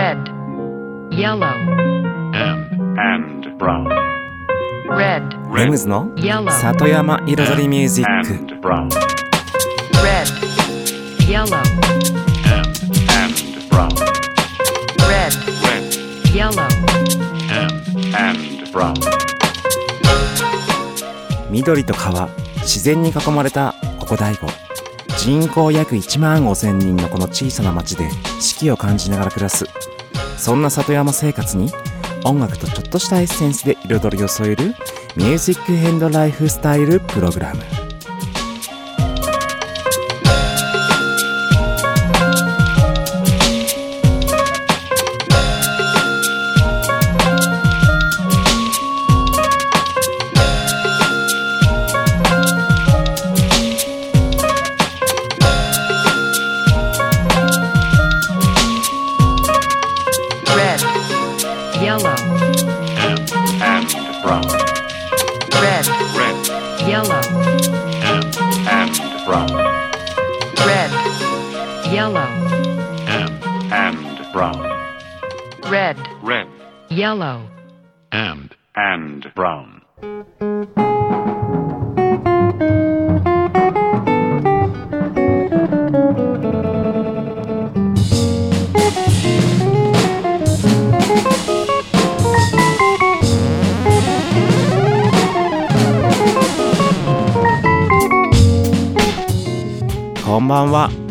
red, yellow, and, and brown, red, レムズの yellow, 里山彩りミュージック and brown, red, yellow, and, and brown, red, red, yellow, and, and brown, 緑と川自然に囲まれたここ大悟人口約1万5000人のこの小さな町で四季を感じながら暮らす。そんな里山生活に音楽とちょっとしたエッセンスで彩りを添えるミュージックヘンドライフスタイルプログラム。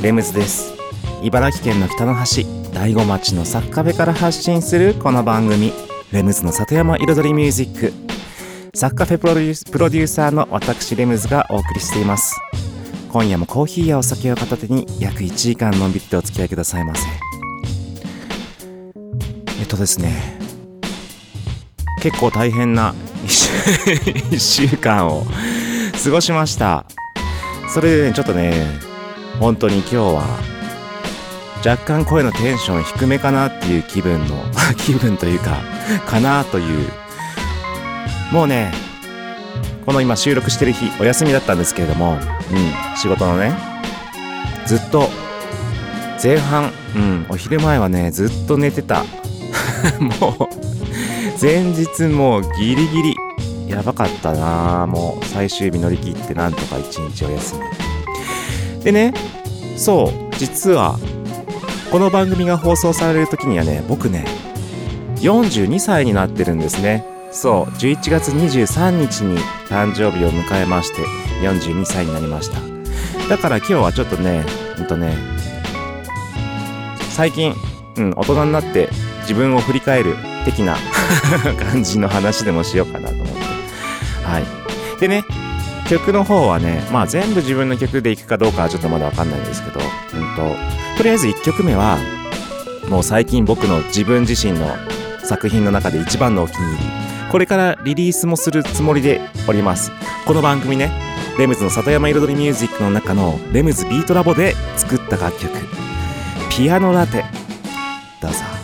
レムズです。茨城県の北の端大子町の作家部から発信するこの番組レムズの里山彩りミュージック。作家フェプロデュースプロデューサーの私レムズがお送りしています。今夜もコーヒーやお酒を片手に約1時間のんびりとお付き合いくださいませ。えっとですね結構大変な1週間を過ごしました。それでねちょっとね本当に今日は若干声のテンション低めかなっていう気分の気分というかかなという もうねこの今収録してる日お休みだったんですけれどもうん仕事のねずっと前半うんお昼前はねずっと寝てた。もう前日もうギリギリやばかったなもう最終日乗り切ってなんとか一日お休み。でねそう実はこの番組が放送される時にはね僕ね42歳になってるんですね。そう11月23日に誕生日を迎えまして42歳になりました。だから今日はちょっとねうんとね最近、うん、大人になって自分を振り返る的な 感じの話でもしようかなと思って。はい。でね曲の方はねまあ全部自分の曲でいくかどうかはちょっとまだわかんないんですけどうんととりあえず1曲目はもう最近僕の自分自身の作品の中で一番のお気に入り。これからリリースもするつもりでおります。この番組ねレムズの里山彩りミュージックの中のレムズビートラボで作った楽曲。ピアノラテ。どうぞ。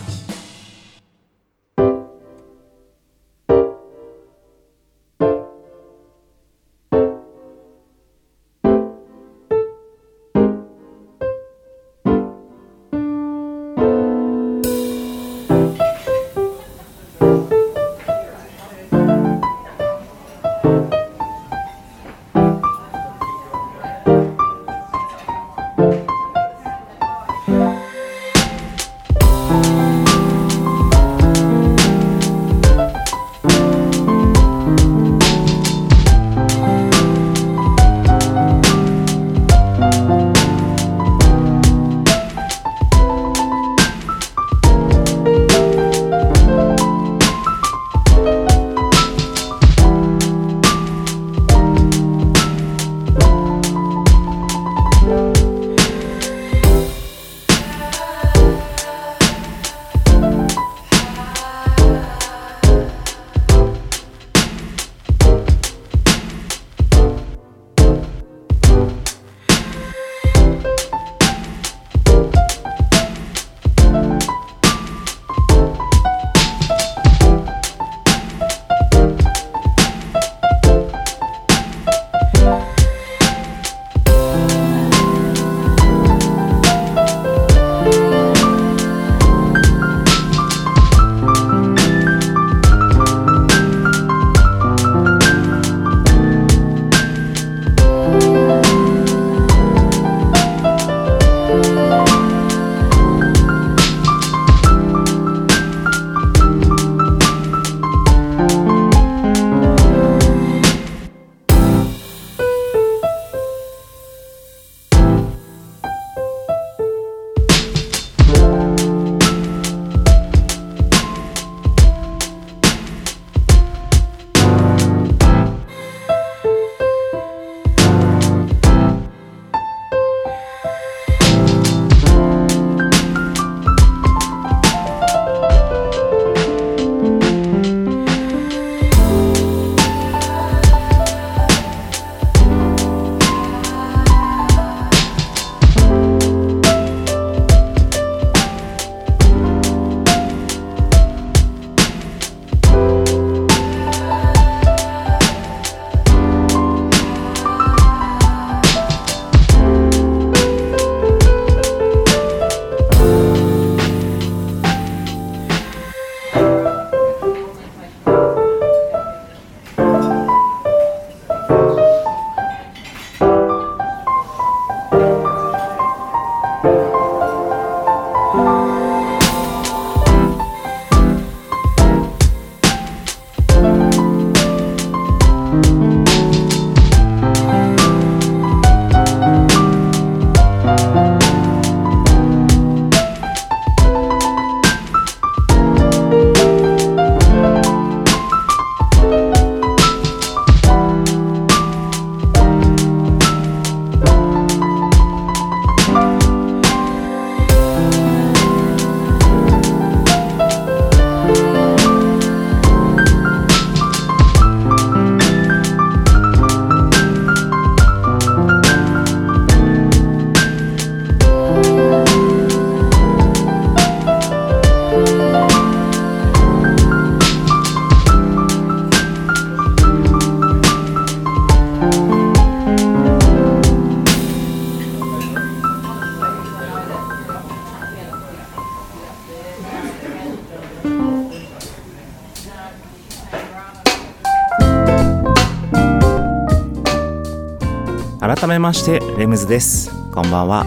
ましてレムズです。こんばんは。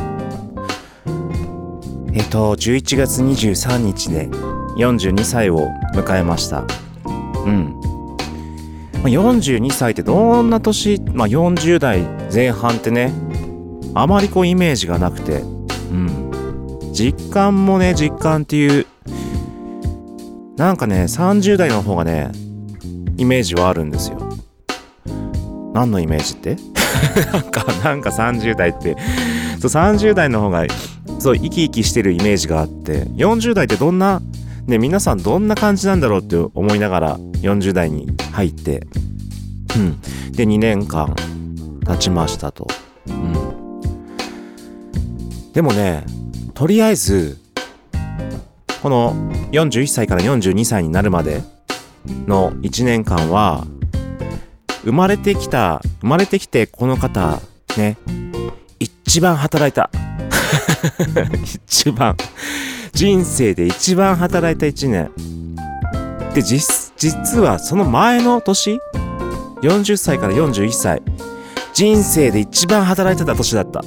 えっと11月23日で42歳を迎えました。うん。ま42歳ってどんな年、まあ、40代前半ってねあまりこうイメージがなくてうん。実感もね実感っていうなんかね30代の方がねイメージはあるんですよ。何のイメージって？なんかなんか30代ってそう30代の方がそう生き生きしてるイメージがあって40代ってどんなね皆さんどんな感じなんだろうって思いながら40代に入ってうん。で2年間経ちましたと。うん。でもねとりあえずこの41歳から42歳になるまでの1年間は生まれてきた生まれてきてこの方ね一番働いた。一番。人生で一番働いた1年。で実実はその前の年40歳から41歳。人生で一番働いてた年だった。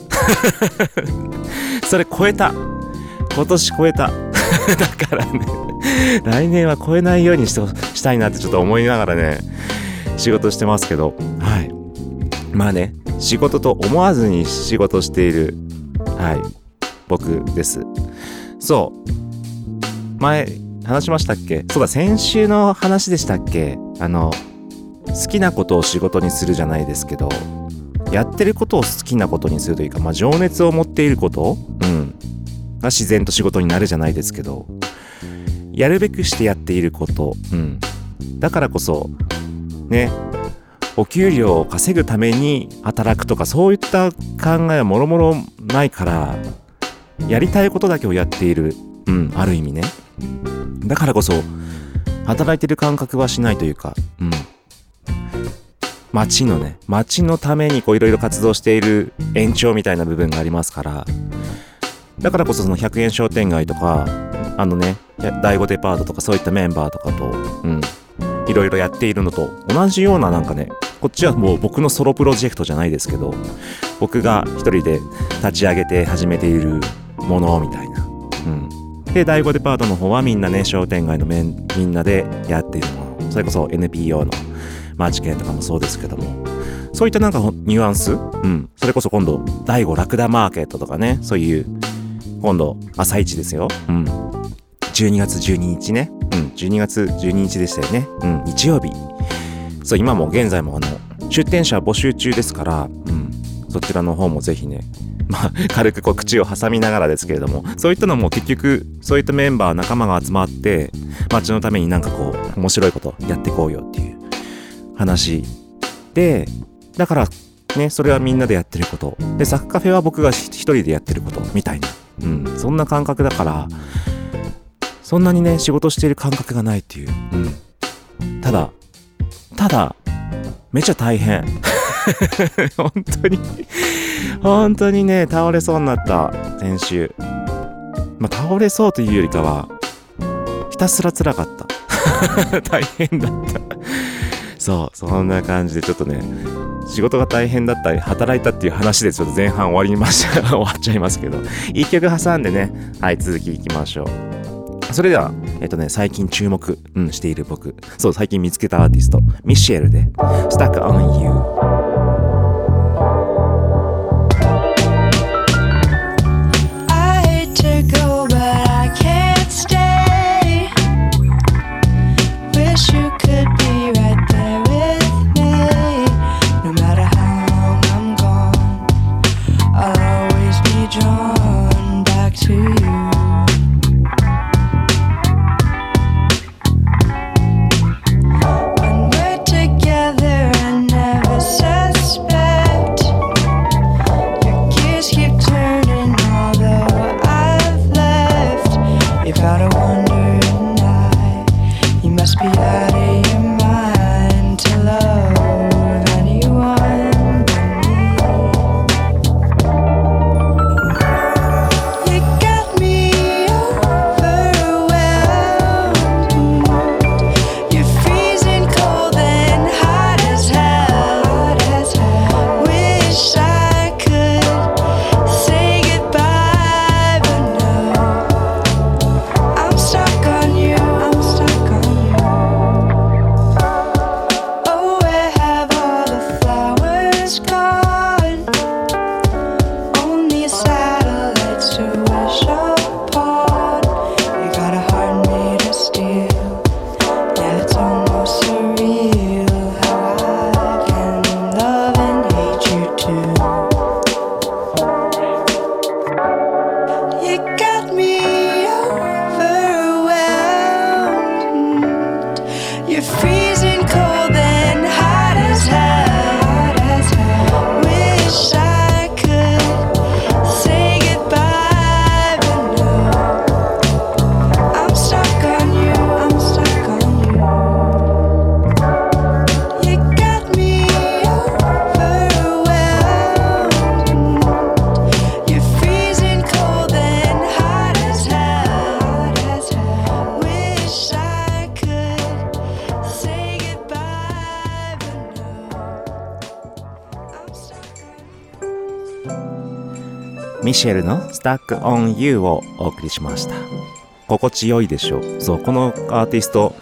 それ超えた。今年超えた。だからね来年は超えないようにししたいなってちょっと思いながらね。仕事してますけど。はい。まあね仕事と思わずに仕事しているはい僕です。そう。前話しましたっけ？そうだ先週の話でしたっけ？あの好きなことを仕事にするじゃないですけどやってることを好きなことにするというか、まあ、情熱を持っていること、うん、が自然と仕事になるじゃないですけどやるべくしてやっていること、うん、だからこそね。お給料を稼ぐために働くとかそういった考えはもろもろないからやりたいことだけをやっている、うん、ある意味ね。だからこそ働いてる感覚はしないというか、うん、街のね街のためにこういろいろ活動している延長みたいな部分がありますからだからこそその100円商店街とかあのね第5デパートとかそういったメンバーとかとうん。いろいろやっているのと同じようななんかねこっちはもう僕のソロプロジェクトじゃないですけど僕が一人で立ち上げて始めているものみたいな。うん。で第5デパートの方はみんなね商店街のみんなでやっているもの。それこそ NPO のマーチ券とかもそうですけども。そういったなんかニュアンス？うん。それこそ今度第5ラクダマーケットとかねそういう今度朝市ですよ。うん。12月12日ね。うん12月12日でしたよね。うん日曜日。そう今も現在もあの出店者募集中ですからうんそちらの方もぜひね まあ軽くこう口を挟みながらですけれどもそういったのも結局そういったメンバー仲間が集まって街のためになんかこう面白いことやっていこうよっていう話でだからねそれはみんなでやってること。でサッカフェは僕が一人でやってることみたいな。うんそんな感覚だからそんなにね仕事している感覚がないっていう、うん、ただただめちゃ大変。本当に。本当にね倒れそうになった先週。まあ倒れそうというよりかはひたすら辛かった。大変だった。そうそんな感じでちょっとね仕事が大変だったり働いたっていう話でちょっと前半終わりました。終わっちゃいますけど。一曲挟んでねはい続きいきましょう。それでは、えっとね、最近注目、うん、している僕。そう、最近見つけたアーティスト、ミシェルで、Stuck on You。ミシェルの Stuck on You をお送りしました。心地よいでしょう。そう、このアーティスト、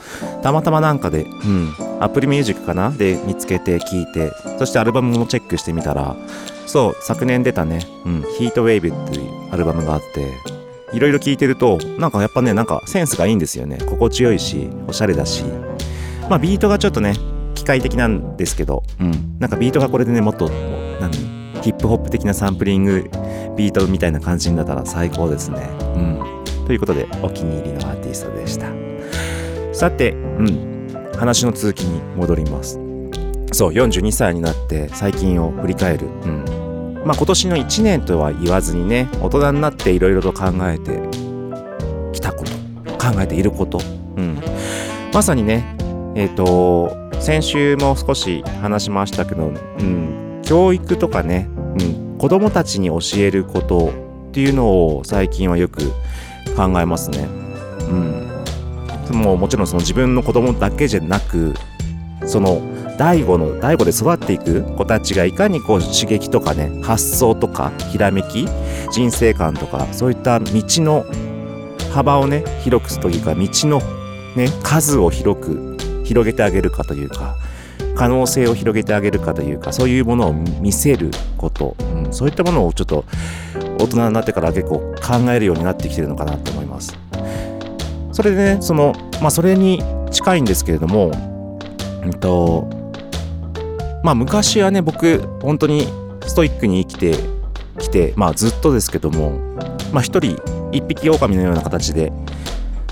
たまたまなんかで、うん、アプリミュージックかな？で見つけて聴いて、そしてアルバムもチェックしてみたら、そう、昨年出たね、うん、ヒートウェイブっていうアルバムがあって、いろいろ聴いてると、なんかやっぱね、なんかセンスがいいんですよね。心地よいし、おしゃれだし。まあビートがちょっとね、機械的なんですけど、うん、なんかビートがこれでね、もっと、ヒップホップ的なサンプリングビートみたいな感じになったら最高ですね。うん。ということで、お気に入りのアーティストでした。さて、うん。話の続きに戻ります。そう、42歳になって最近を振り返る。うん。まあ今年の1年とは言わずにね、大人になっていろいろと考えてきたこと、考えていること。うん。まさにね、えっ、と、先週も少し話しましたけど、うん、教育とかね、うん、子供たちに教えることっていうのを最近はよく考えますね。うん。もうもちろんその自分の子供だけじゃなく、その第五の第五で育っていく子たちがいかにこう刺激とかね、発想とかひらめき、人生観とかそういった道の幅をね、広くすというか道のね、数を広く広げてあげるかというか、可能性を広げてあげるかというか、そういうものを見せること、うん、そういったものをちょっと大人になってから結構考えるようになってきてるのかなと思います。それでね、その、まあそれに近いんですけれども、うんと、まあ昔はね、僕、本当にストイックに生きてきて、まあずっとですけども、まあ一人、一匹狼のような形で、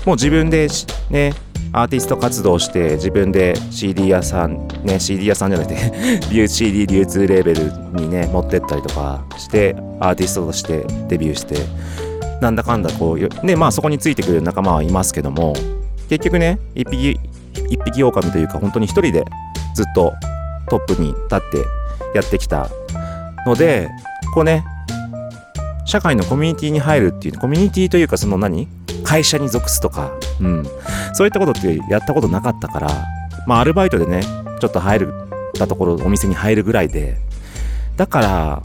もう自分でね、アーティスト活動して自分で CD 屋さんね CD 屋さんじゃなくて CD 流通レーベルにね持ってったりとかしてアーティストとしてデビューしてなんだかんだこうよでまあそこについてくる仲間はいますけども結局ね一匹一匹狼というか本当に一人でずっとトップに立ってやってきたのでこうね社会のコミュニティに入るっていうコミュニティというかその何会社に属すとか、うん、そういったことってやったことなかったから、まあアルバイトでね、ちょっと入るたところ、お店に入るぐらいで、だから、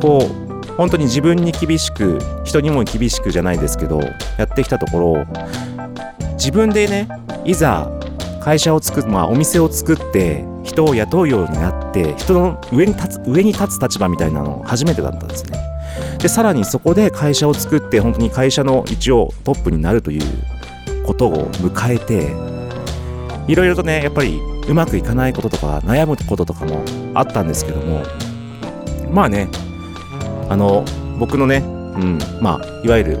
こう、本当に自分に厳しく、人にも厳しくじゃないですけど、やってきたところ、自分でね、いざ会社を作っ、まあお店を作って、人を雇うようになって、人の上に立つ、上に立つ立場みたいなの初めてだったんですね。でさらにそこで会社を作って本当に会社の一応トップになるということを迎えていろいろとねやっぱりうまくいかないこととか悩むこととかもあったんですけどもまあねあの僕のね、うん、まあいわゆる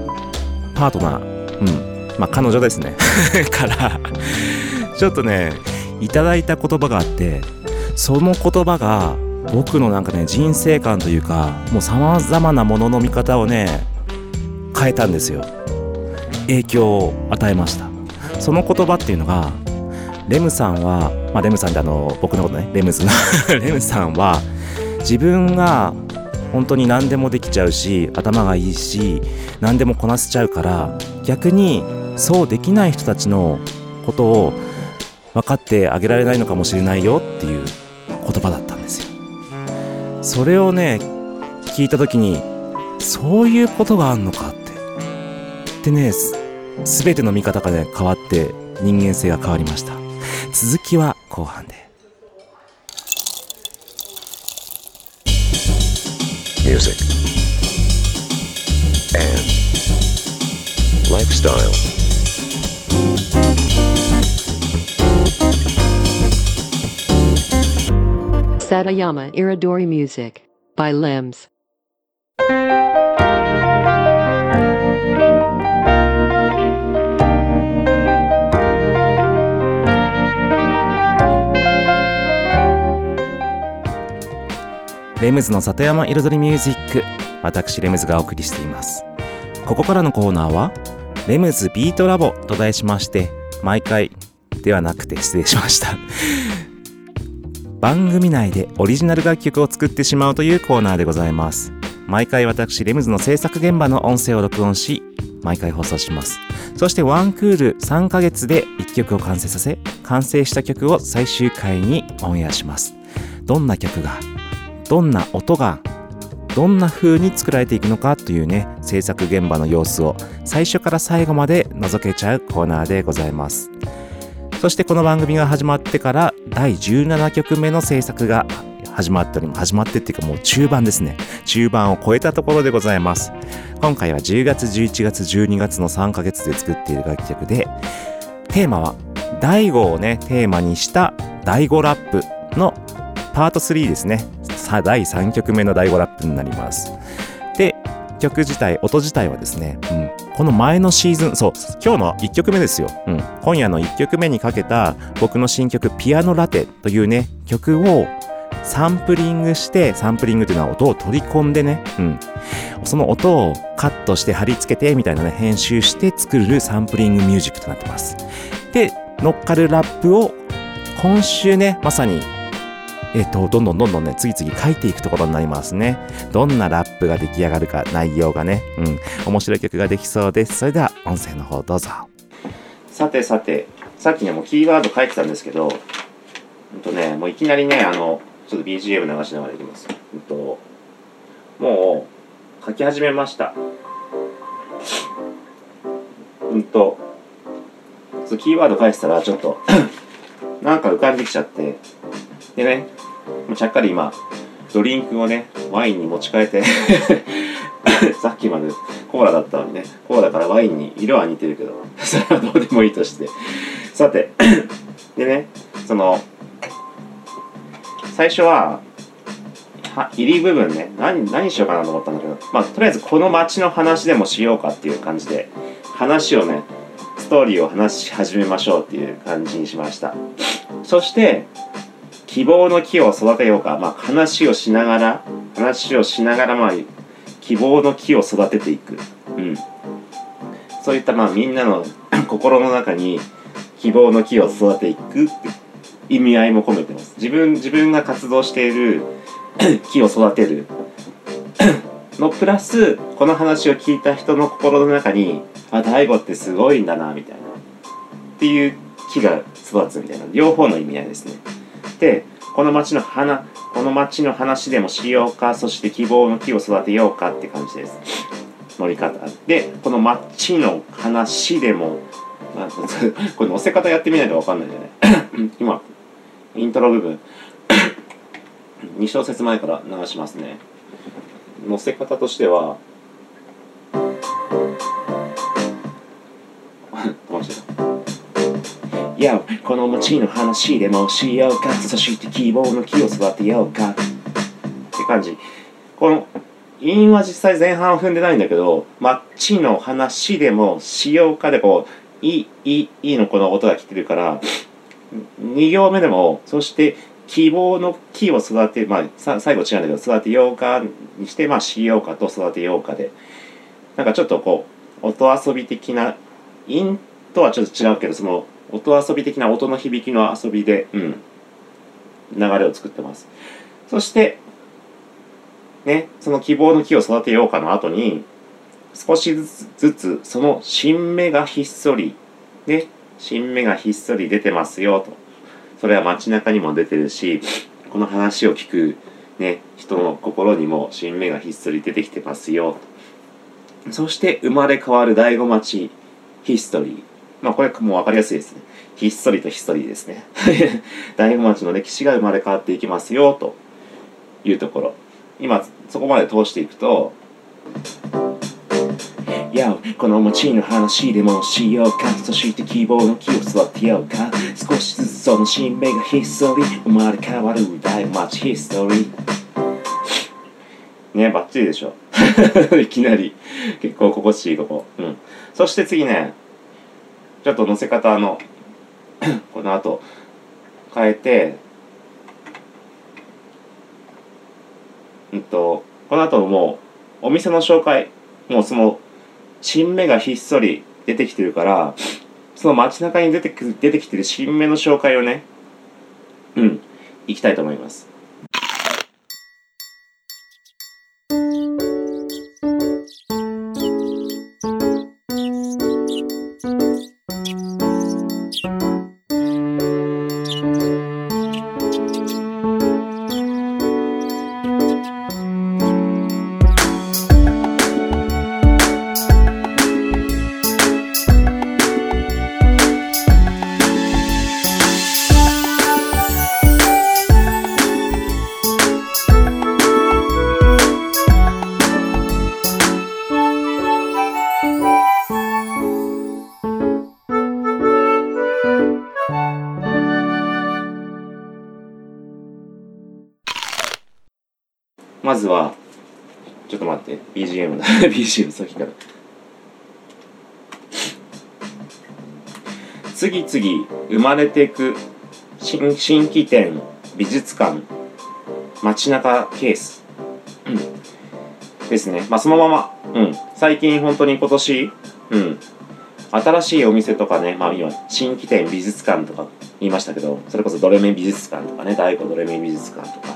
パートナー、うん、まあ彼女ですね。からちょっとねいただいた言葉があってその言葉が僕のなんかね人生観というかもう様々なものの見方をね変えたんですよ。影響を与えました。その言葉っていうのがレムさんは、まあ、レムさんってあの僕のことねレムズの レムさんは自分が本当に何でもできちゃうし頭がいいし何でもこなせちゃうから逆にそうできない人たちのことを分かってあげられないのかもしれないよっていう言葉だった。それをね聞いた時にそういうことがあんのかって。でね全ての見方がね変わって人間性が変わりました。続きは後半で。Music, and lifestyle. Satayama Iridori Music by Limbs. レムズの里山彩りミュージック私レムズがお送りしていますここからのコーナーはレムズビートラボと題しまして毎回ではなくて失礼しました番組内でオリジナル楽曲を作ってしまうというコーナーでございます。毎回私レムズの制作現場の音声を録音し毎回放送します。そしてワンクール3ヶ月で1曲を完成させ完成した曲を最終回にオンエアします。どんな曲がどんな音がどんな風に作られていくのかというね制作現場の様子を最初から最後まで覗けちゃうコーナーでございます。そしてこの番組が始まってから第17曲目の制作が始まっております始まってっていうかもう中盤ですね。中盤を超えたところでございます。今回は10月11月12月の3ヶ月で作っている楽曲でテーマは第5をねテーマにした第5ラップのパート3ですね。さあ第3曲目の第5ラップになります。で曲自体音自体はですね、うん、この前のシーズンそう今日の1曲目ですよ、うん、今夜の1曲目にかけた僕の新曲「ピアノラテ」というね曲をサンプリングしてサンプリングというのは音を取り込んでね、うん、その音をカットして貼り付けてみたいなね編集して作るサンプリングミュージックとなってます。で乗っかるラップを今週ねまさにえっ、と、どんどんどんどんね、次々書いていくところになりますね。どんなラップが出来上がるか、内容がね、うん、面白い曲ができそうです。それでは、音声の方どうぞ。さてさて、さっきね、もうキーワード書いてたんですけど、うんとね、もういきなりね、あの、ちょっと BGM 流しながらいきます。うんと、もう、書き始めました。うんと、キーワード書いてたら、ちょっと、なんか浮かんできちゃって、でね、ちゃっかり今、ドリンクをね、ワインに持ち替えて、さっきまでコーラだったのにね、コーラからワインに色は似てるけど、それはどうでもいいとして。さて、でね、その、最初は、は入り部分ね、何、何しようかなと思ったんだけど、まあ、とりあえずこの街の話でもしようかっていう感じで、話をね、ストーリーを話し始めましょうっていう感じにしました。そして、希望の木を育てようか、まあ、話をしながら話をしながら、まあ、希望の木を育てていく、うん、そういった、まあ、みんなの 心の中に希望の木を育てていく意味合いも込めてます。自分自分が活動している 木を育てる のプラスこの話を聞いた人の心の中にあ大悟ってすごいんだなみたいな。っていう木が育つみたいな。両方の意味合いですね。この町の花この町の話でもしようかそして希望の木を育てようかって感じです。乗り方。でこの町の話でも、まあ、これ乗せ方やってみないと分かんないんだよね。今イントロ部分。2小節前から流しますね。乗せ方としてはいやこの街の話でもしようか。そして希望の木を育てようか。って感じ。この韻は実際前半は踏んでないんだけど街の話でもしようかでこう「い」「い」「い」のこの音が来てるから2行目でもそして希望の木を育てまあ最後違うんだけど育てようかにしてまあしようかと育てようかで。なんかちょっとこう音遊び的な韻とはちょっと違うけどその音遊び的な音の響きの遊びで、うん、流れを作ってます。そしてねその希望の木を育てようかの後に少しずつずつその新芽がひっそりね新芽がひっそり出てますよと。それは街中にも出てるしこの話を聞くね人の心にも新芽がひっそり出てきてますよと。そして生まれ変わる醍醐町ヒストリー。まあこれもう分かりやすいですね。ひっそりとひっそりですね。大子町の歴史が生まれ変わっていきますよと。いうところ。今そこまで通していくと、いやこの町の話でもしようか。そして希望の木を育てようか。少しずつその新芽がひっそり生まれ変わる大町ヒストリー。ねバッチリでしょ。いきなり。結構心地いいここ。うん。そして次ね。ちょっと乗せ方の この後変えてうんとこの後もうお店の紹介もうその新芽がひっそり出てきてるからその街中に出てく出てきてる新芽の紹介をねうんいきたいと思います。まずはちょっと待って BGM だ。BGM さっきから。次々生まれていく新新規店美術館街中ケース、ですね。まあそのまま、うん、最近本当に今年、うん、新しいお店とかね、まあ今、新規店美術館とか言いましたけど、それこそドレメ美術館とかね、大悟ドレメ美術館とか、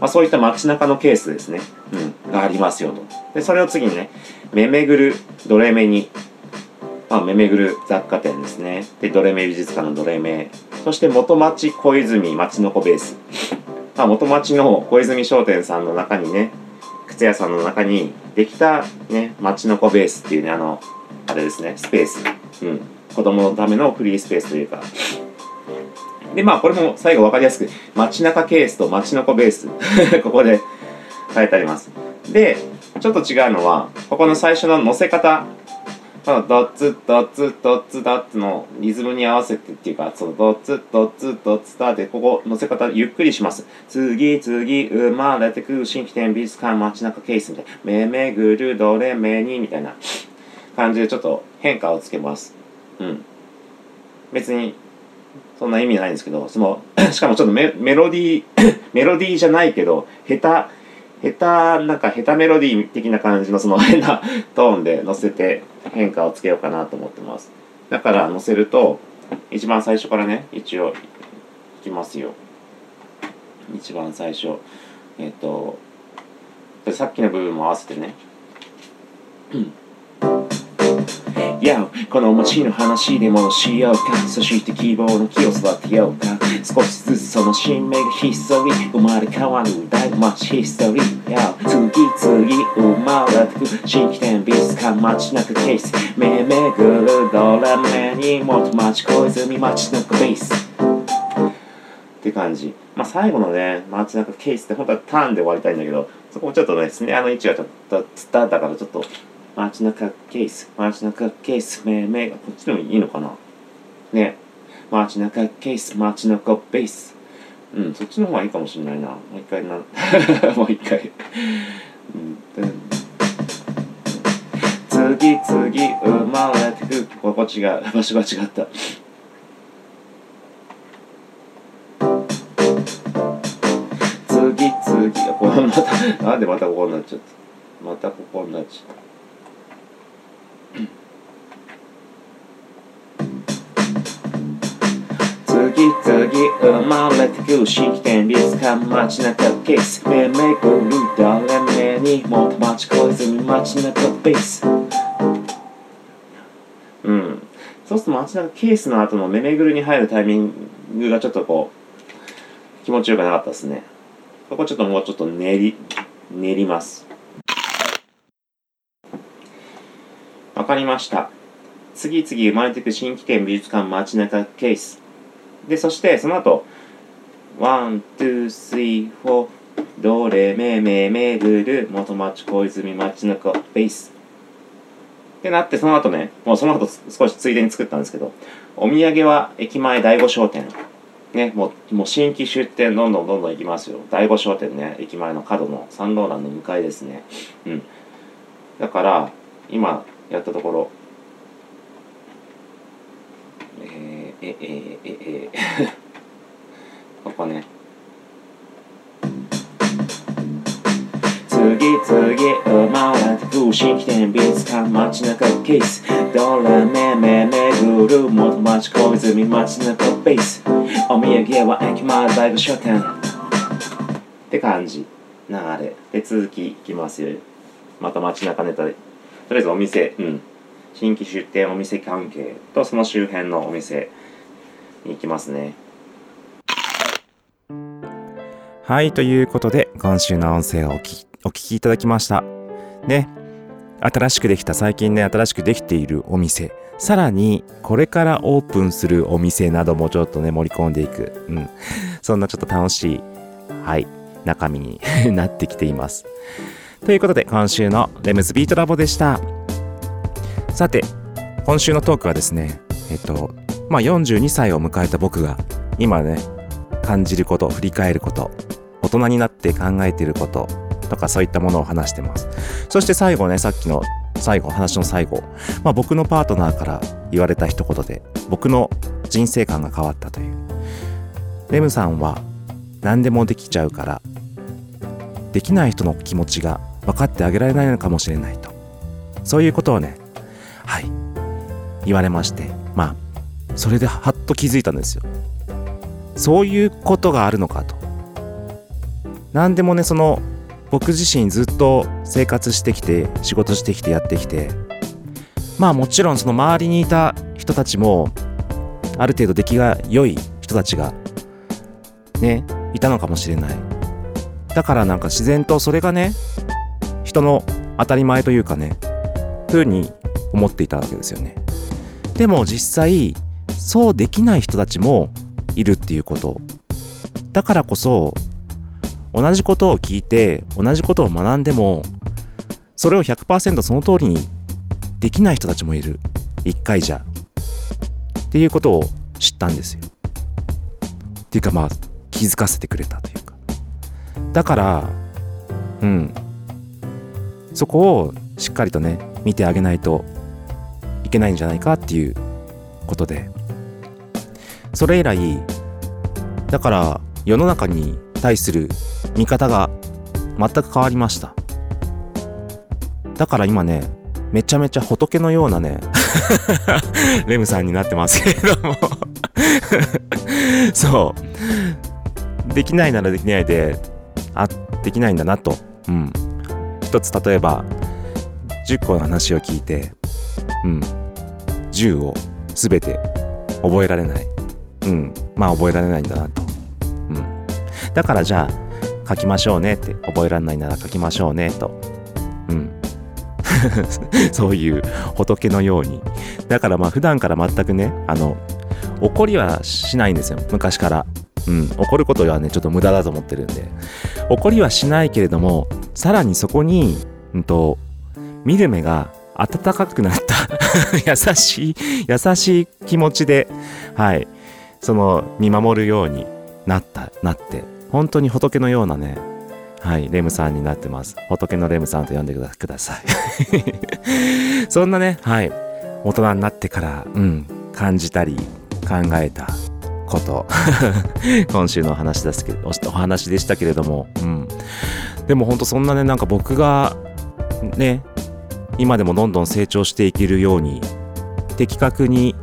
まあそういった街中のケースですね、うん、がありますよと。で、それを次にね、めめぐるドレメに、まあ、めめぐる雑貨店ですね。で、ドレメ美術館のドレメ。そして元町小泉町の子ベース。まあ、元町の小泉商店さんの中にね、靴屋さんの中にできたね、町の子ベースっていうね、あの、あれですね、スペース。うん。子供のためのフリースペースというか。で、まあ、これも最後わかりやすく、街中ケースと街の子ベース。ここで書いてあります。で、ちょっと違うのは、ここの最初の乗せ方。このドッツドッツドッツドッツのリズムに合わせてっていうか、そのドッツドッツドッツだで、ここ乗せ方ゆっくりします。次々生まれてくる新規店美術館街中ケースみたいな。めめぐるどれめにみたいな感じでちょっと変化をつけます。うん。別に、そんな意味ないんですけど、その、しかもちょっとメメロディー、メロディーじゃないけど、下手、下手、なんか下手メロディー的な感じのその変なトーンで乗せて変化をつけようかなと思ってます。だから乗せると、一番最初からね、一応、いきますよ。一番最初。えっ、と、さっきの部分も合わせてね。やこの街の話でもしようか。そして希望の木を育てようか。少しずつその新芽がヒストリー生まれ変わる大街ヒストリー。や次々生まれてく新規店美術館街中ケース。めめぐるドラメに元町小泉街中ベース。って感じ。まあ最後のね街中ケースって本当はターンで終わりたいんだけどそこもちょっとねスネアの位置がちょっとつっただからちょっと街中ケース街中ケースめめこっちでもいいのかな？ね。街中ケース街中ベース。うんそっちの方がいいかもしれないな。もう一回な。もう一回。うんうん次々生まれてくここ違う場所が違った。次々これまたなんでまたここになっちゃった？またここになっちゃった。次々生まれてく新規店美術館街中ケースめめぐる誰めに元町小泉街中ベース。うん。そうすると街中ケースの後のめめぐるに入るタイミングがちょっとこう気持ちよくなかったですね。ここちょっともうちょっと練り練ります。わかりました。次々生まれてく新規店美術館街中ケースで、そしてその後、ワン、ツー、スリー、フォー、ドレ、メ、メ、メ、グル、元町、小泉、町中、ベース。ってなって、その後ね、もうその後少しついでに作ったんですけど、お土産は駅前第五商店。ね、もう、もう新規出店どんどんどんどん行きますよ。第五商店ね、駅前の角のサンローランの向かいですね。うん。だから、今やったところ、えー、え、え、え、え、ここね。次々生まれてく新規店美術館街中ケース。ドラメメめぐる元町小泉街中ベース。お土産は駅前大御商店。って感じ。流れ。で続きいきますよ。また街中ネタで。とりあえずお店。うん。新規出店お店関係とその周辺のお店。行きますねはい、ということで、今週の音声をお聞きお聞きいただきました。ね、新しくできた、最近ね、新しくできているお店、さらに、これからオープンするお店などもちょっとね、盛り込んでいく。うん。そんなちょっと楽しい、はい、中身に なってきています。ということで、今週のレムズビートラボでした。さて、今週のトークはですね、えっと、まあ、42歳を迎えた僕が、今ね、感じること、振り返ること、大人になって考えていること、とかそういったものを話してます。そして最後ねさっきの最後話の最後、まあ、僕のパートナーから言われた一言で僕の人生観が変わったという。レムさんは何でもできちゃうからできない人の気持ちが分かってあげられないのかもしれないと。そういうことをねはい言われましてまあそれではっと気づいたんですよ。そういうことがあるのかと。何でもねその僕自身ずっと生活してきて仕事してきてやってきて。まあもちろんその周りにいた人たちもある程度出来が良い人たちがねいたのかもしれない。だからなんか自然とそれがね人の当たり前というかね風に思っていたわけですよね。でも実際そうできない人たちもいるっていうこと。だからこそ同じことを聞いて同じことを学んでもそれを100%その通りにできない人たちもいる。一回じゃ。っていうことを知ったんですよ。っていうかまあ気づかせてくれたというか。だからうん。そこをしっかりとね見てあげないといけないんじゃないかっていうことで。それ以来だから世の中に対する見方が全く変わりました。だから今ねめちゃめちゃ仏のようなね レムさんになってますけれども。そう。できないならできないであできないんだなと。うん。一つ例えば10個の話を聞いてうん。10を全て覚えられない。うん。まあ覚えられないんだなと。うん。だからじゃあ書きましょうねって覚えられないなら書きましょうねと。うん。そういう仏のように。だからまあ普段から全くねあの怒りはしないんですよ。昔から。うん。怒ることはねちょっと無駄だと思ってるんで。怒りはしないけれどもさらにそこにうんと見る目が温かくなった。優しい優しい気持ちではい。その見守るようになったなって本当に仏のようなねはいレムさんになってます。仏のレムさんと呼んでください。そんなねはい大人になってからうん感じたり考えたこと。今週のお話ですけどおお話でしたけれどもうん。でも本当そんなねなんか僕がね今でもどんどん成長していけるように的確に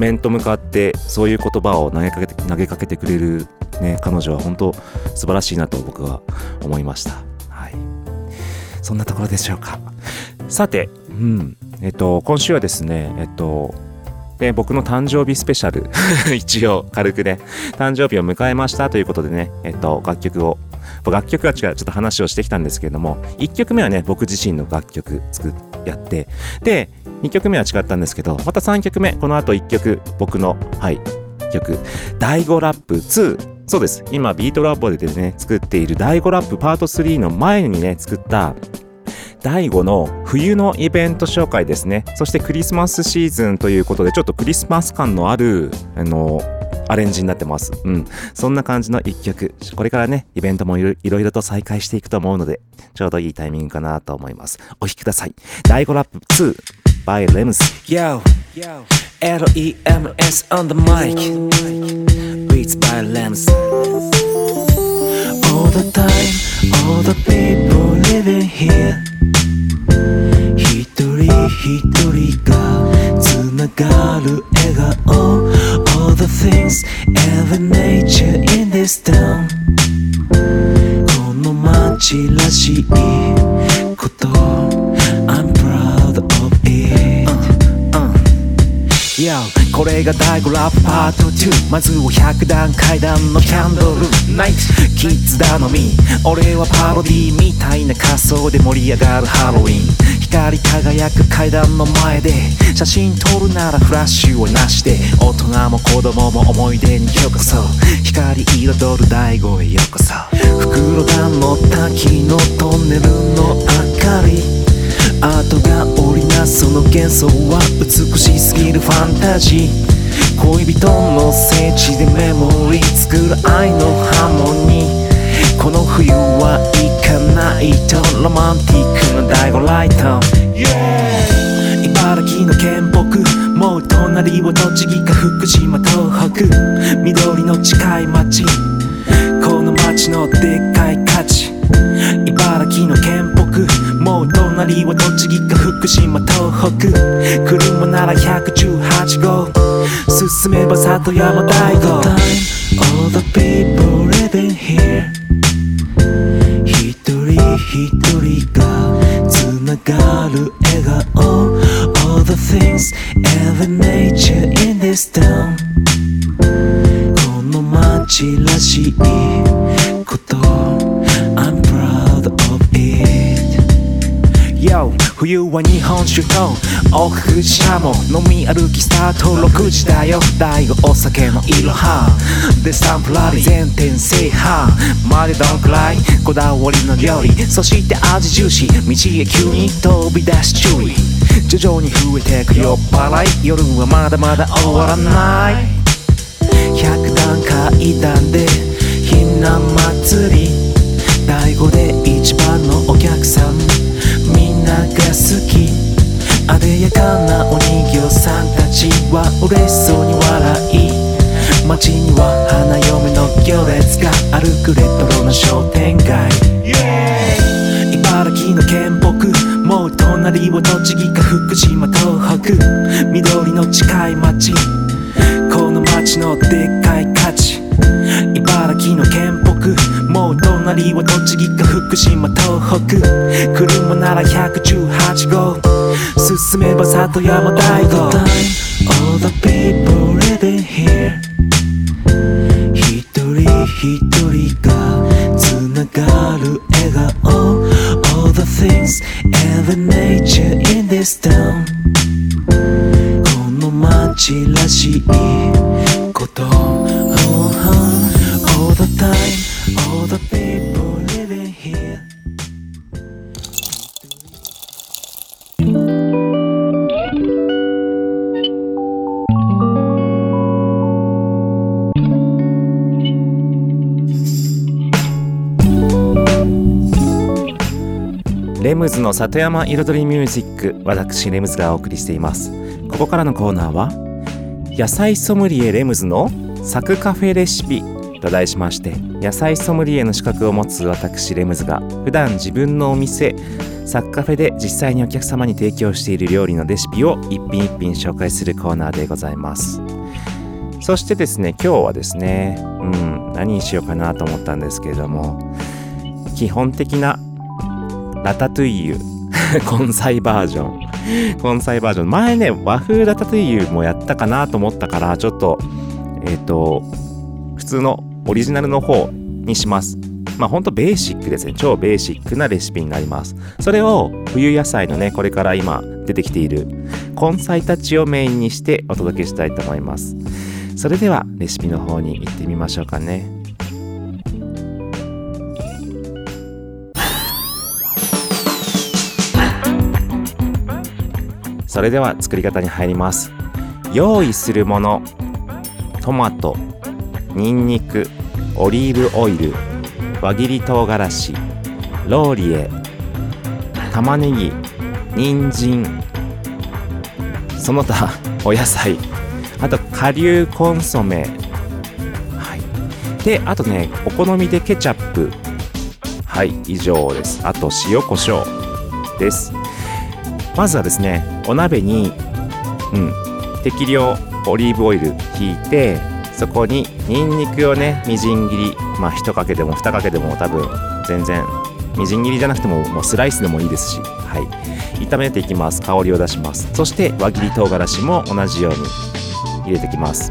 面と向かってそういう言葉を投げかけて投げかけてくれる、ね、彼女は本当素晴らしいなと僕は思いました。はい、そんなところでしょうか。さて、うんえっと、今週はですね、えっと、で僕の誕生日スペシャル 一応軽くね誕生日を迎えましたということでね、えっと、楽曲を楽曲は違うちょっと話をしてきたんですけれども1曲目はね僕自身の楽曲作っやって。で2曲目は違ったんですけどまた3曲目この後1曲僕のはい曲。第5ラップ2そうです。今ビートラボでね作っている第5ラップパート3の前にね作った第5の冬のイベント紹介ですね。そしてクリスマスシーズンということでちょっとクリスマス感のあるあのアレンジになってます。うん。そんな感じの一曲。これからね、イベントもいろいろと再開していくと思うので、ちょうどいいタイミングかなと思います。お聴きください。第5ラップ2 by Lems。Yo, L-E-M-S on the mic Beats by Lems All the time, all the people living here 一人一人がつながる笑顔 the things, every nature in this town この街らしいこと I'm proud of it、Yo これが第5ラップパート2まずは100段階段のキャンドル。ナイトキッズ頼み。俺はパロディみたいな仮装で盛り上がるハロウィン。光り輝く階段の前で写真撮るならフラッシュをなしで大人も子供も思い出にようこそ。光彩る第5へようこそ。袋田の滝のトンネルの明かり。アートが織りなすその幻想は美しすぎるファンタジー恋人の聖地でメモリー作る愛のハーモニー。この冬は行かないとロマンティックな第五ライト。茨城の県北。もう隣は栃木か福島東北。緑の近い町このでっかい価値茨城の県北もう隣は栃木か福島東北車なら118号進めば里山大道 All the people living here 一人一人がつながる笑顔 All the things every nature in this town この街らしい冬は日本酒と奥久慈しも飲み歩きスター。ト6時だよ大悟お酒のいろはでスタンプラリー。全店制覇。までどんくらいこだわりの料理。そして味重視。道へ急に飛び出し注意徐々に増えてく酔っ払い夜はまだまだ終わらない。100段階段でひな祭り。第五で一番のお客さん。みんなが好き。あでやかなお人形さんたちは嬉しそうに笑い。街には花嫁の行列が歩くレトロな商店街。茨城の県北。もう隣は栃木か福島東北。緑の近い町この街のでっかい価値。茨城の県北もう隣は栃木か福島東北車なら118号進めば里山大道 All the people living here 一人一人がつながる笑顔 All the things every nature in this town この街らしいことの里山彩りミュージック私レムズがお送りしています。ここからのコーナーは野菜ソムリエレムズのサクカフェレシピと題しまして野菜ソムリエの資格を持つ私レムズが普段自分のお店サクカフェで実際にお客様に提供している料理のレシピを一品一品紹介するコーナーでございます。そしてですね今日はですねうん何にしようかなと思ったんですけれども基本的なラタトゥイユ。根菜バージョン。根菜バージョン。前ね和風ラタトゥイユもやったかなと思ったからちょっとえっ、と普通のオリジナルの方にします。まあほんとベーシックですね。超ベーシックなレシピになります。それを冬野菜のねこれから今出てきている根菜たちをメインにしてお届けしたいと思います。それではレシピの方に行ってみましょうかね。それでは作り方に入ります。用意するものトマトニンニクオリーブオイル輪切り唐辛子ローリエ玉ねぎ人参その他 お野菜あと顆粒コンソメ。はい。であとねお好みでケチャップ。はい以上です。あと塩コショウです。まずはですねお鍋に、うん、適量オリーブオイルひいてそこにニンニクをねみじん切りまあ1かけでも2かけでも多分全然みじん切りじゃなくてももうスライスでもいいですしはい。炒めていきます。香りを出します。そして輪切り唐辛子も同じように入れてきます。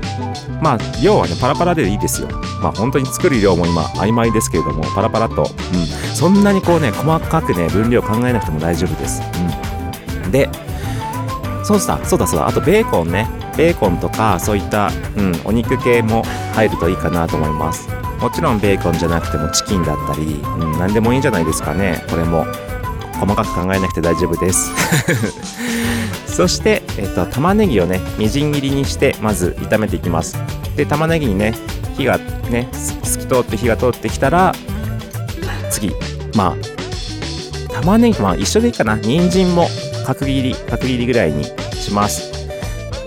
まあ量はねパラパラでいいですよ。まあ本当に作る量も今曖昧ですけれどもパラパラと、うん、そんなにこうね細かくね分量考えなくても大丈夫です、うん、でそうだそうだそうだ。あとベーコンね。ベーコンとかそういった、うん、お肉系も入るといいかなと思います。もちろんベーコンじゃなくてもチキンだったり、うん、何でもいいんじゃないですかね。これも。細かく考えなくて大丈夫です。そして、えっと、玉ねぎをねみじん切りにしてまず炒めていきます。で玉ねぎにね火がね透き通って火が通ってきたら次。まあ玉ねぎまあ一緒でいいかな。人参も角切り角切りぐらいにします。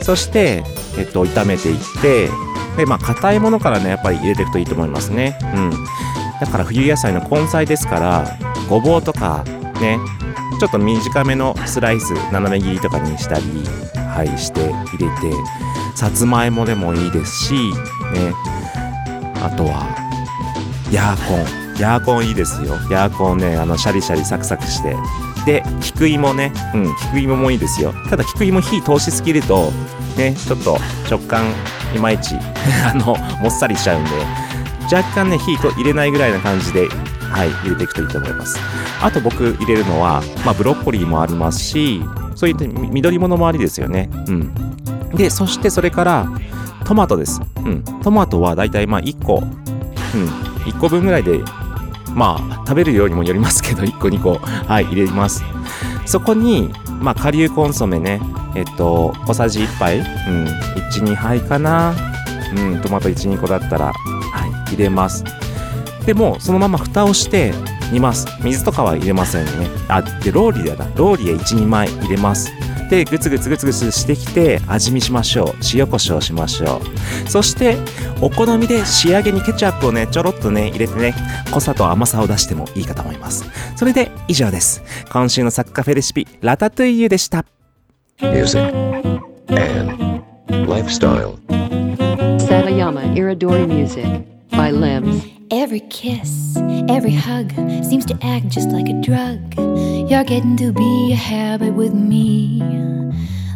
そしてえっと炒めていってでまあ硬いものからねやっぱり入れていくといいと思いますね。うん。だから冬野菜の根菜ですからごぼうとかねちょっと短めのスライス斜め切りとかにしたりはいして入れてさつまいもでもいいですしね。あとはヤーコン。ヤーコンいいですよ。ヤーコンねあのシャリシャリサクサクしてで菊芋ね。うん。菊芋もいいですよ。ただ菊芋火通しすぎるとねちょっと食感いまいち あのもっさりしちゃうんで。若干ね火と入れないぐらいな感じではい入れていくといいと思います。あと僕入れるのは、まあ、ブロッコリーもありますしそういったみ緑物もありですよね。うん。でそしてそれからトマトです。うん。トマトはだいたいまあ1個。うん。1個分ぐらいでまあ食べる量にもよりますけど1個2個。はい入れます。そこにまあ顆粒コンソメね。えっと小さじ1杯。うん。12杯かな。うんトマト12個だったら。はい入れます。でもそのまま蓋をして煮ます。水とかは入れませんね。あでローリエだローリエ12枚入れます。でグツグツグツグツしてきて味見しましょう。塩コショウしましょう。そしてお好みで仕上げにケチャップをねちょろっとね入れてね濃さと甘さを出してもいいかと思います。それで以上です。今週のサッカフェレシピラタトゥイユでした。Music and lifestyle. Satayama Iridori Music by Limbs. Every kiss, every hug seems to act just like a drug. You're getting to be a habit with me.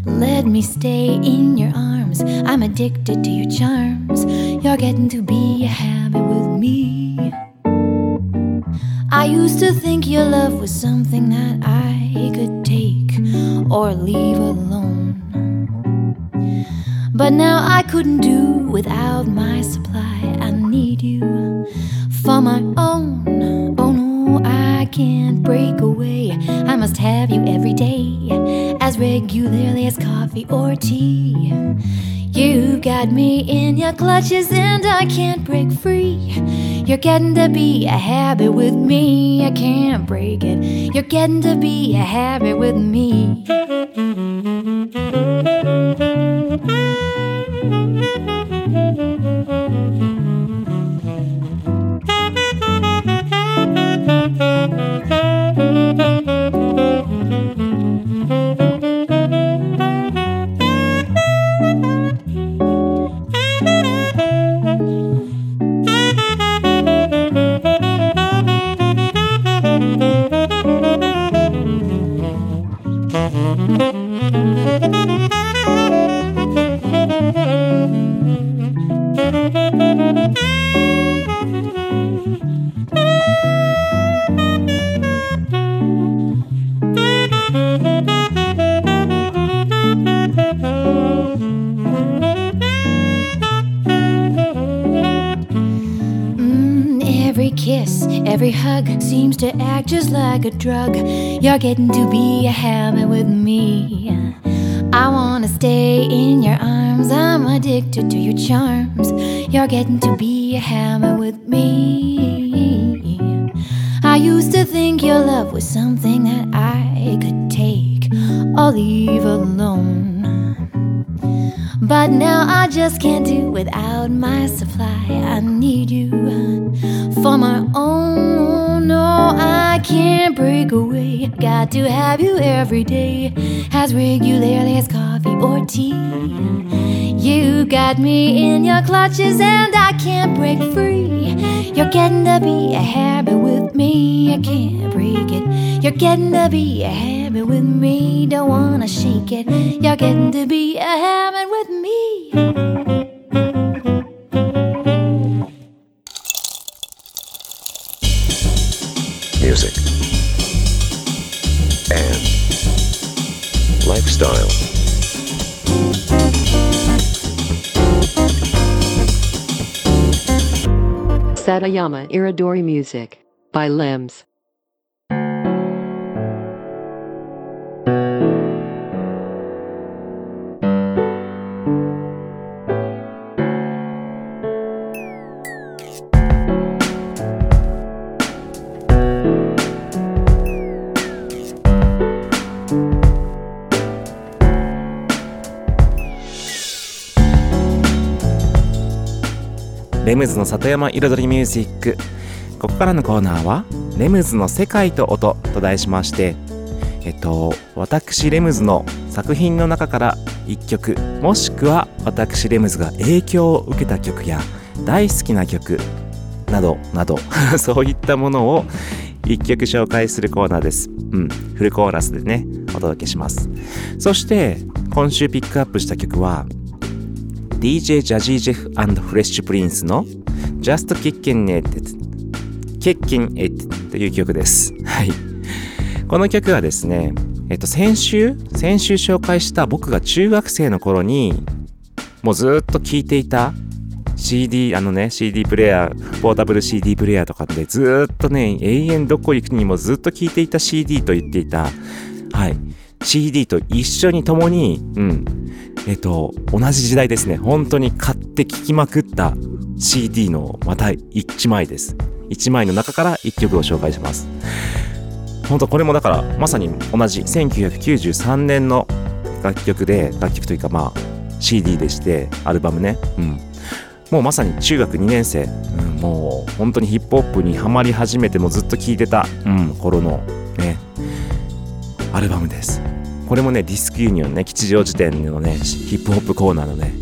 Let me stay in your arms. I'm addicted to your charms. You're getting to be a habit with me. I used to think your love was something that I could take or leave alone. But now I couldn't do without my supply. Need you for my own. Oh no, I can't break away. I must have you every day, as regularly as coffee or tea. You've got me in your clutches and I can't break free. You're getting to be a habit with me. I can't break it. You're getting to be a habit with me. Getting to be a habit with me. I wanna stay in your arms. I'm addicted to your charms. You're getting to be a habit with me. I used to think your love was something that I could take or leave alone. But now I just can't do without my supply. I need you uh, for my own. No, I can't break away. Got to have you every day, as regularly as coffee or tea. You got me in your clutches and I can't break free. You're getting to be a habit with me. I can't break it. You're getting to be a habit with me. Don't wanna shake it. You're getting to be a habit with me. Satayama Iridori Music by Limbs. ムズの里山彩りミュージックここからのコーナーは「レムズの世界と音」と題しましてえっと私レムズの作品の中から1曲もしくは私レムズが影響を受けた曲や大好きな曲などなど そういったものを1曲紹介するコーナーです。うん、フルコーラスでね、お届けします。そして、今週ピックアップした曲は、DJ ジャジージェフフレッシュプリンスの Just Kickin' It Kickin' It という曲です。はい。この曲はですね、えっと、先週、先週紹介した僕が中学生の頃に、もうずっと聴いていた CD、あのね、CD プレイヤー、ポータブル CD プレイヤーとかでずっとね、永遠どこ行くにもずっと聴いていた CD と言っていた、はい、CD と一緒に共に、うん、えっと、同じ時代ですね、本当に買って聴きまくった CD のまた1枚です。1枚の中から1曲を紹介します。本当これもだからまさに同じ1993年の楽曲で楽曲というかまあ CD でしてアルバムね、うん、もうまさに中学2年生、うん、もう本当にヒップホップにハマり始めてもずっと聴いてた、うん、頃のね。アルバムです。これもねディスクユニオンね吉祥寺店のねヒップホップコーナーのね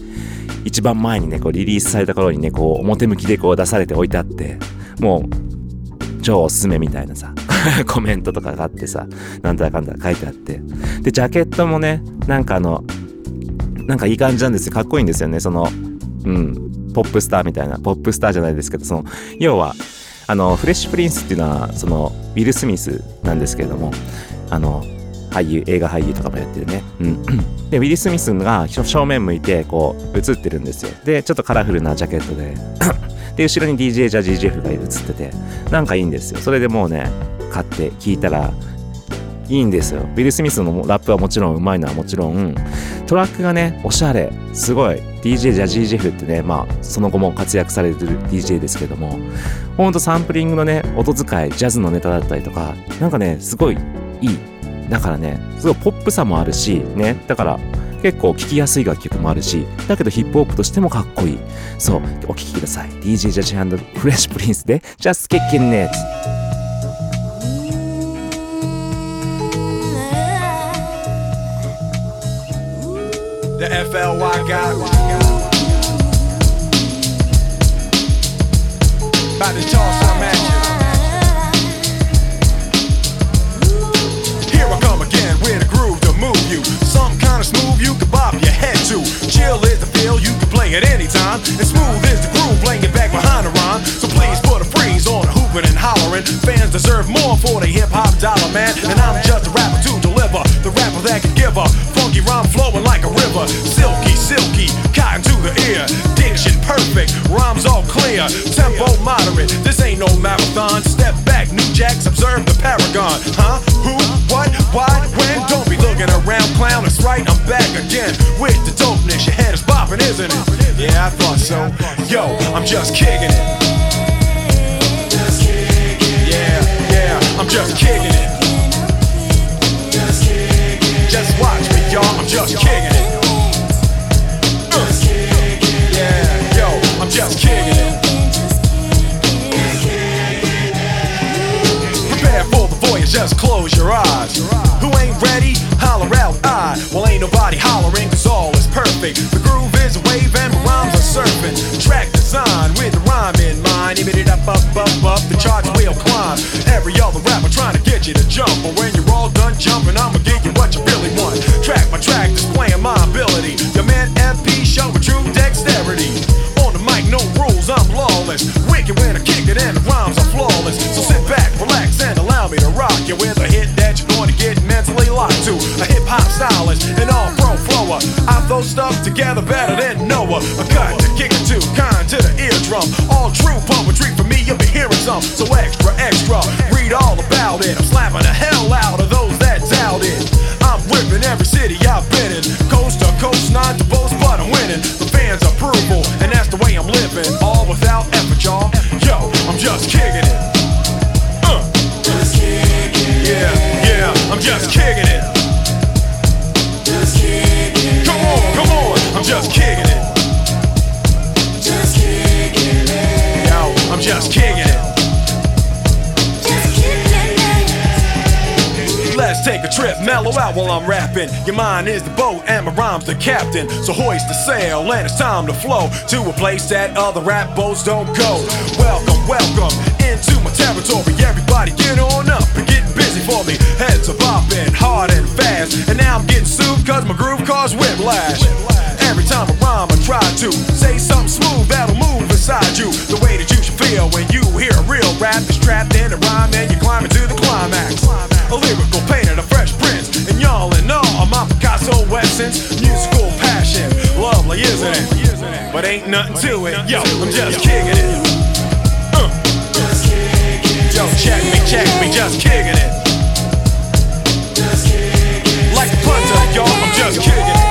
一番前にねこうリリースされた頃にねこう表向きでこう出されて置いてあってもう超おすすめみたいなさ コメントとかがあってさなんだかんだ書いてあって。でジャケットもねなんかあのなんかいい感じなんですよ。かっこいいんですよね。そのうんポップスターみたいな。ポップスターじゃないですけどその要はあのフレッシュプリンスっていうのはそのウィル・スミスなんですけれどもあの俳優映画俳優とかもやってるね、うん、でウィル・スミスが正面向いてこう映ってるんですよ。でちょっとカラフルなジャケットで。で後ろに DJ ジャージー・ジェフが映ってて。なんかいいんですよ。それでもうね買って聞いたらいいんですよ。ウィル・スミスのラップはもちろんうまいのはもちろん。トラックがねおしゃれ。すごい。DJ ジャジー・ジェフってねまあその後も活躍されてる DJ ですけども。ほんとサンプリングのね音使いジャズのネタだったりとか。なんかねすごいいい。だからねすごいポップさもあるしね。だから結構聴きやすい楽曲もあるしだけどヒップホップとしてもかっこいい。そう。お聴きください。DJ ジャジーフレッシュプリンスで Just Kickin' It The FLY got About to toss some at you. Move you. Something kinda smooth you can bob your head to. Chill is the feel you can play at any time. And smooth is the groove, laying back behind the rhyme. So please put a freeze on the hooping and hollering. Fans deserve more for the hip hop dollar, man. And I'm just a rapper to deliver. The rapper that can give a funky rhyme flowing like a river. Silky, silky, cotton to the ear. Diction perfect, rhymes all clear. Tempo moderate, this ain't no marathon. Step back, new jacks, observe the paragon. Huh? Who? What? Why? When? Don't be looking around, clown. It's right, I'm back again with the dopeness. Your head is bopping, isn't it? Yeah, I thought so. Yo, I'm just kicking it. Yeah, yeah, I'm just kicking it. Just watch me, y'all. I'm just kicking The groove is a wave and the rhymes are surfing. Track design with the rhyme in mind. Even it up, up, up, up, the charts will climb. Every other rapper trying to get you to jump. But when you're all done jumping, I'ma give you what you really want. Track by track, displaying my ability. Your man MP showing true dexterity. On the mic, no rules, I'm lawless. Wicked when I kick it and the rhymes are flawless. So sit back, relax, and allow me to rock you with a hit that you're going to get mentally locked to. A hip hop stylist, and all flower. I throw stuff together better than Noah. A cut to kick it to, kind to the eardrum. All true poetry for me, you'll be hearing some. So extra, extra, read all about it. I'm slapping the hell out of those that doubt it. I'm ripping every city I've been in. Coast to coast, not to boast, but I'm winning. The fans' approval, and that's the way I'm living. All without effort, y'all. Yo, I'm just kicking it. Uh. Yeah, yeah, I'm just kicking it. Just Come on, come on, I'm just kicking it. Just kicking it. Yo, I'm just kicking it. Let's take a trip, mellow out while I'm rapping. Your mind is the boat and my rhyme's the captain. So hoist the sail and it's time to flow to a place that other rap boats don't go. Welcome, welcome into my territory. Everybody get on up. Caused whiplash. Every time I rhyme, I try to say something smooth that'll move inside you. The way that you should feel when you hear a real rap is trapped in a rhyme and you're climbing to the climax. A lyrical painter, a fresh prince, and y'all in all, my Picasso essence, musical passion, lovely, isn't it? But ain't nothing to it. Yo, I'm just kicking it. Uh. Yo, check me, check me, just kicking it. Like punter, y'all, just kidding.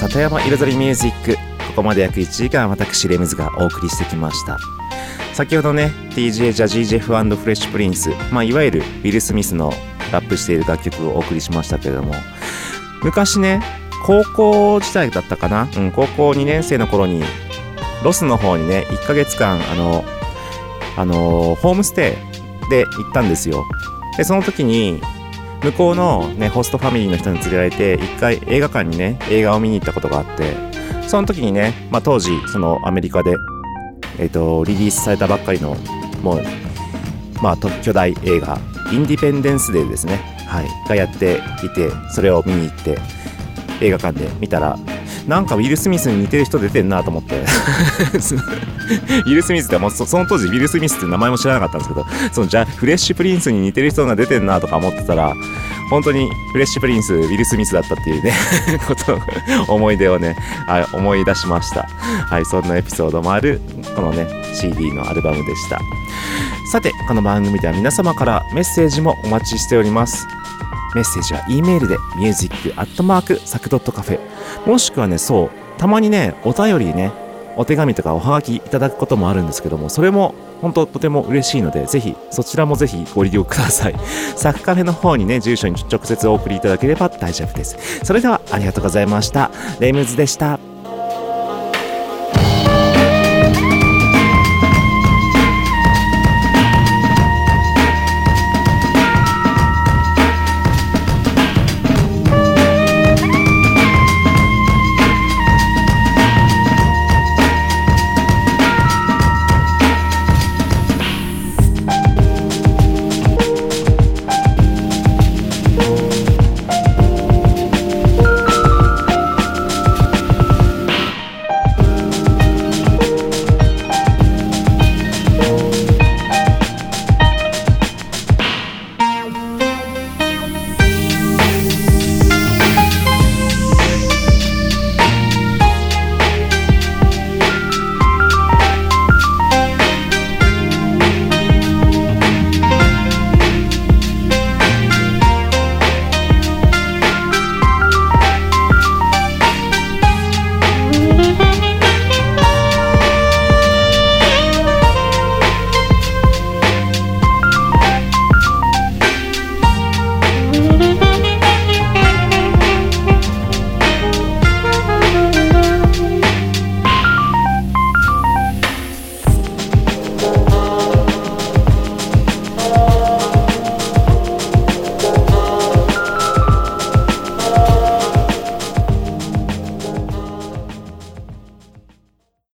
里山彩りミュージックここまで約1時間私レムズがお送りしてきました。先ほどね TJ ジャジー・ジェフフレッシュプリンス、まあ、いわゆるウィル・スミスのラップしている楽曲をお送りしましたけれども昔ね高校時代だったかな、うん、高校2年生の頃にロスの方にね1ヶ月間あのあのホームステイで行ったんですよ。でその時に向こうの、ね、ホストファミリーの人に連れられて一回映画館にね映画を見に行ったことがあってその時にね、まあ、当時そのアメリカで、えー、とリリースされたばっかりのもう、まあ、巨大映画インディペンデンスデーですね、はい、がやっていてそれを見に行って映画館で見たらなんかウィル・スミスに似てる人出てんなと思って。ウィル・スミスってもうその当時ウィル・スミスって名前も知らなかったんですけどそのじゃフレッシュプリンスに似てる人が出てんなとか思ってたら本当にフレッシュプリンスウィル・スミスだったっていうね こと思い出をねあ思い出しました。はいそんなエピソードもあるこのね CD のアルバムでした。さてこの番組では皆様からメッセージもお待ちしております。メッセージは E メールで music.sac.cafe もしくはねそうたまにねお便りねお手紙とかおはがきいただくこともあるんですけどもそれも本当とても嬉しいのでぜひそちらもぜひご利用ください。サクカフェの方にね住所に直接お送りいただければ大丈夫です。それではありがとうございました。レイムズでした。